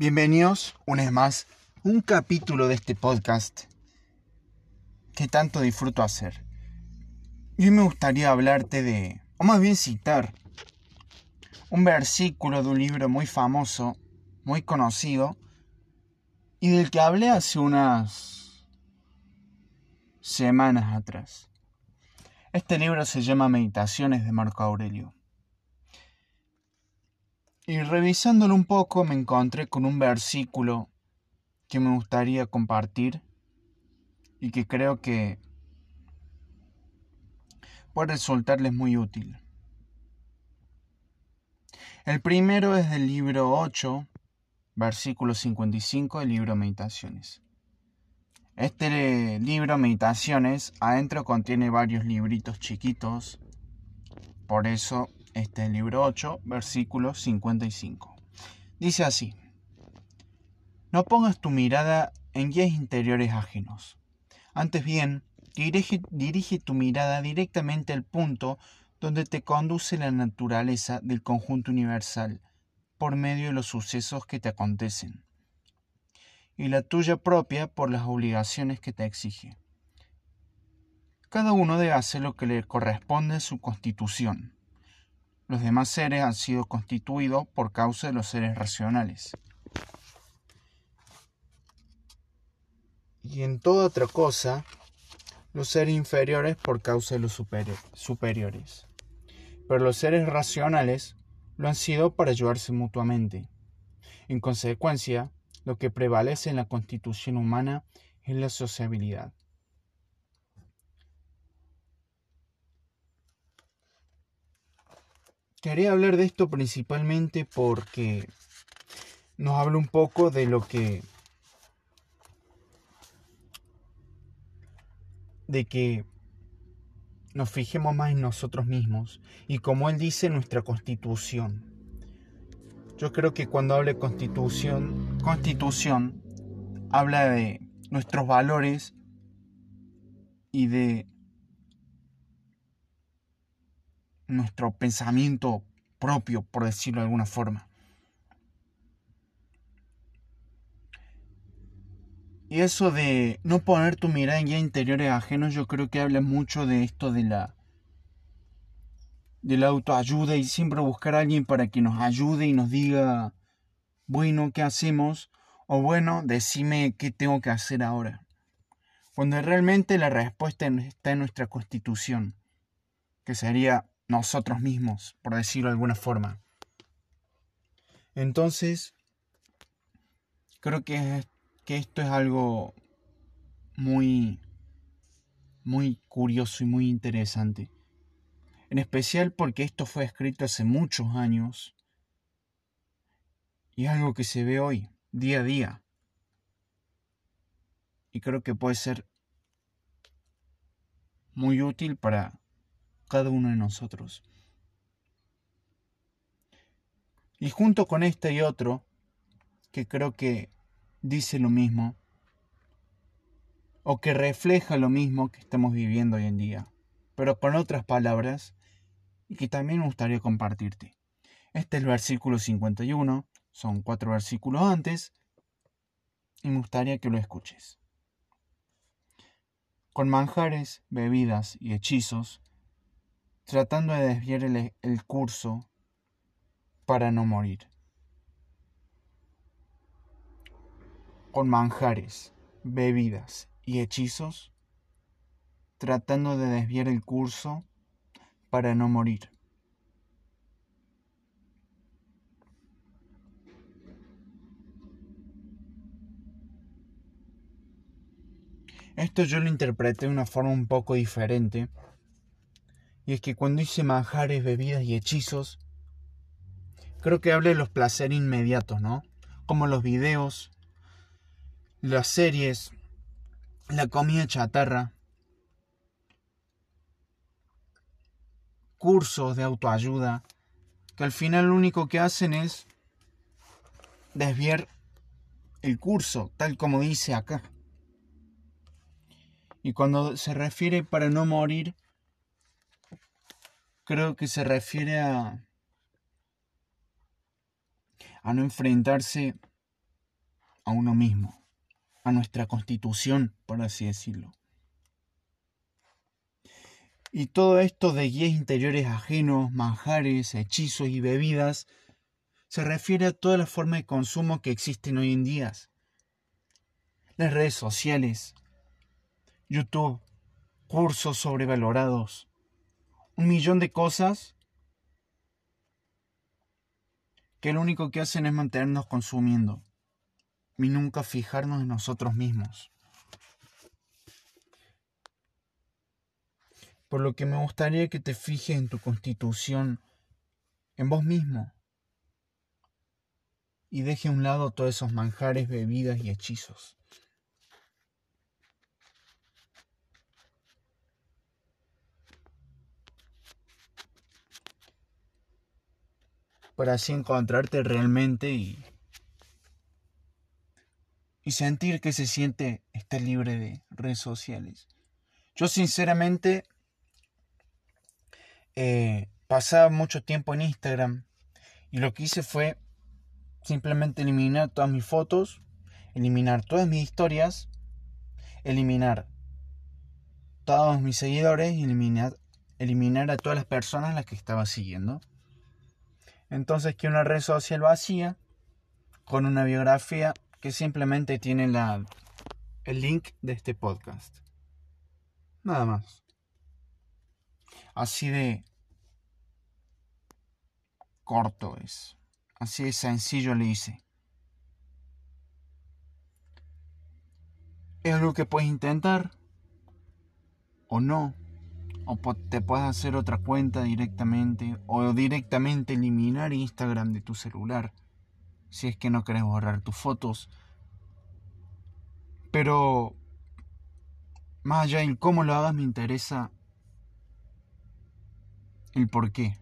Bienvenidos una vez más a un capítulo de este podcast que tanto disfruto hacer. Y hoy me gustaría hablarte de, o más bien citar, un versículo de un libro muy famoso, muy conocido, y del que hablé hace unas semanas atrás. Este libro se llama Meditaciones de Marco Aurelio. Y revisándolo un poco me encontré con un versículo que me gustaría compartir y que creo que puede resultarles muy útil. El primero es del libro 8, versículo 55 del libro Meditaciones. Este libro Meditaciones adentro contiene varios libritos chiquitos, por eso este es el libro 8, versículo 55. Dice así, no pongas tu mirada en guías interiores ajenos. Antes bien, dirige, dirige tu mirada directamente al punto donde te conduce la naturaleza del conjunto universal por medio de los sucesos que te acontecen, y la tuya propia por las obligaciones que te exige. Cada uno debe hacer lo que le corresponde a su constitución los demás seres han sido constituidos por causa de los seres racionales. Y en toda otra cosa, los seres inferiores por causa de los superiores. Pero los seres racionales lo han sido para ayudarse mutuamente. En consecuencia, lo que prevalece en la constitución humana es la sociabilidad. Quería hablar de esto principalmente porque nos habla un poco de lo que... de que nos fijemos más en nosotros mismos y como él dice nuestra constitución. Yo creo que cuando habla de constitución, constitución habla de nuestros valores y de nuestro pensamiento propio, por decirlo de alguna forma. Y eso de no poner tu mirada en guía interiores ajenos, yo creo que habla mucho de esto de la de la autoayuda y siempre buscar a alguien para que nos ayude y nos diga, bueno, ¿qué hacemos? O bueno, decime qué tengo que hacer ahora. Cuando realmente la respuesta está en nuestra constitución, que sería nosotros mismos, por decirlo de alguna forma. Entonces, creo que, que esto es algo muy, muy curioso y muy interesante. En especial porque esto fue escrito hace muchos años y es algo que se ve hoy, día a día. Y creo que puede ser muy útil para cada uno de nosotros. Y junto con este y otro, que creo que dice lo mismo, o que refleja lo mismo que estamos viviendo hoy en día, pero con otras palabras, y que también me gustaría compartirte. Este es el versículo 51, son cuatro versículos antes, y me gustaría que lo escuches. Con manjares, bebidas y hechizos, tratando de desviar el, curso para no morir. Con manjares, bebidas y hechizos, tratando de desviar el curso para no morir. Esto yo lo interpreté de una forma un poco diferente y es que cuando hice manjares, bebidas y hechizos, creo que habla de los placeres inmediatos, ¿no? Como los videos, las series, la comida chatarra, cursos de autoayuda, que al final lo único que hacen es desviar el curso, tal como dice acá. Y cuando se refiere para no morir, creo que se refiere a, a no enfrentarse a uno mismo, a nuestra constitución, por así decirlo. Y todo esto de guías interiores ajenos, manjares, hechizos y bebidas se refiere a toda la forma de consumo que existen hoy en día. Las redes sociales, YouTube, cursos sobrevalorados, un millón de cosas que lo único que hacen es mantenernos consumiendo y nunca fijarnos en nosotros mismos. Por lo que me gustaría que te fijes en tu constitución, en vos mismo, y deje a un lado todos esos manjares, bebidas y hechizos. Para así encontrarte realmente y, y sentir que se siente estar libre de redes sociales. Yo sinceramente eh, pasaba mucho tiempo en Instagram y lo que hice fue simplemente eliminar todas mis fotos, eliminar todas mis historias, eliminar todos mis seguidores eliminar, eliminar a todas las personas las que estaba siguiendo. Entonces que una red social vacía con una biografía que simplemente tiene la, el link de este podcast. Nada más. Así de corto es. Así de sencillo le hice. Es algo que puedes intentar o no. O te puedes hacer otra cuenta directamente o directamente eliminar Instagram de tu celular si es que no querés borrar tus fotos. Pero más allá de cómo lo hagas me interesa el por qué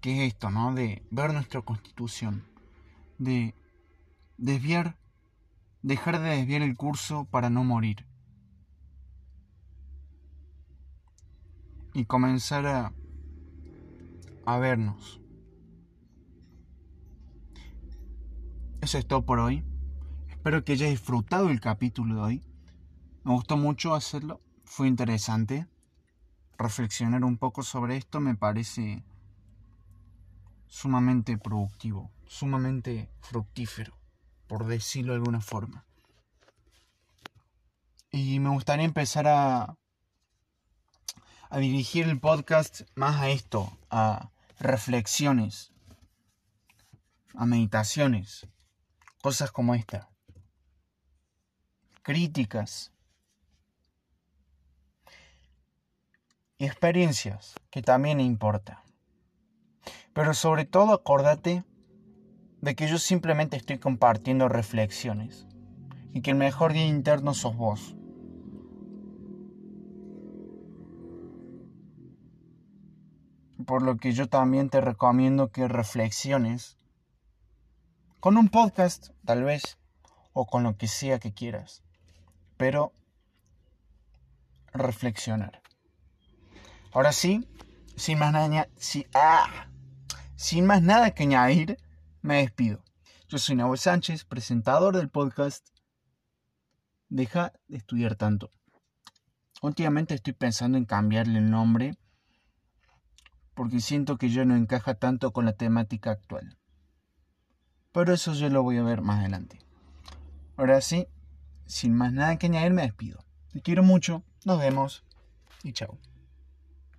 que es esto, ¿no? De ver nuestra constitución, de desviar, dejar de desviar el curso para no morir. Y comenzar a, vernos. Eso es todo por hoy. Espero que hayas disfrutado el capítulo de hoy. Me gustó mucho hacerlo. Fue interesante. Reflexionar un poco sobre esto me parece sumamente productivo, sumamente fructífero, por decirlo de alguna forma. Y me gustaría empezar a, a dirigir el podcast más a esto, a reflexiones, a meditaciones, cosas como esta, críticas y experiencias que también importa. Pero sobre todo acordate de que yo simplemente estoy compartiendo reflexiones y que el mejor día interno sos vos. Por lo que yo también te recomiendo que reflexiones con un podcast, tal vez, o con lo que sea que quieras. Pero reflexionar. Ahora sí, sin más nada, ah, sin más nada que añadir, me despido. Yo soy Nahuel Sánchez, presentador del podcast Deja de estudiar tanto. Últimamente estoy pensando en cambiarle el nombre porque siento que ya no encaja tanto con la temática actual. Pero eso yo lo voy a ver más adelante. Ahora sí, sin más nada que añadir, me despido. Te quiero mucho, nos vemos y chao.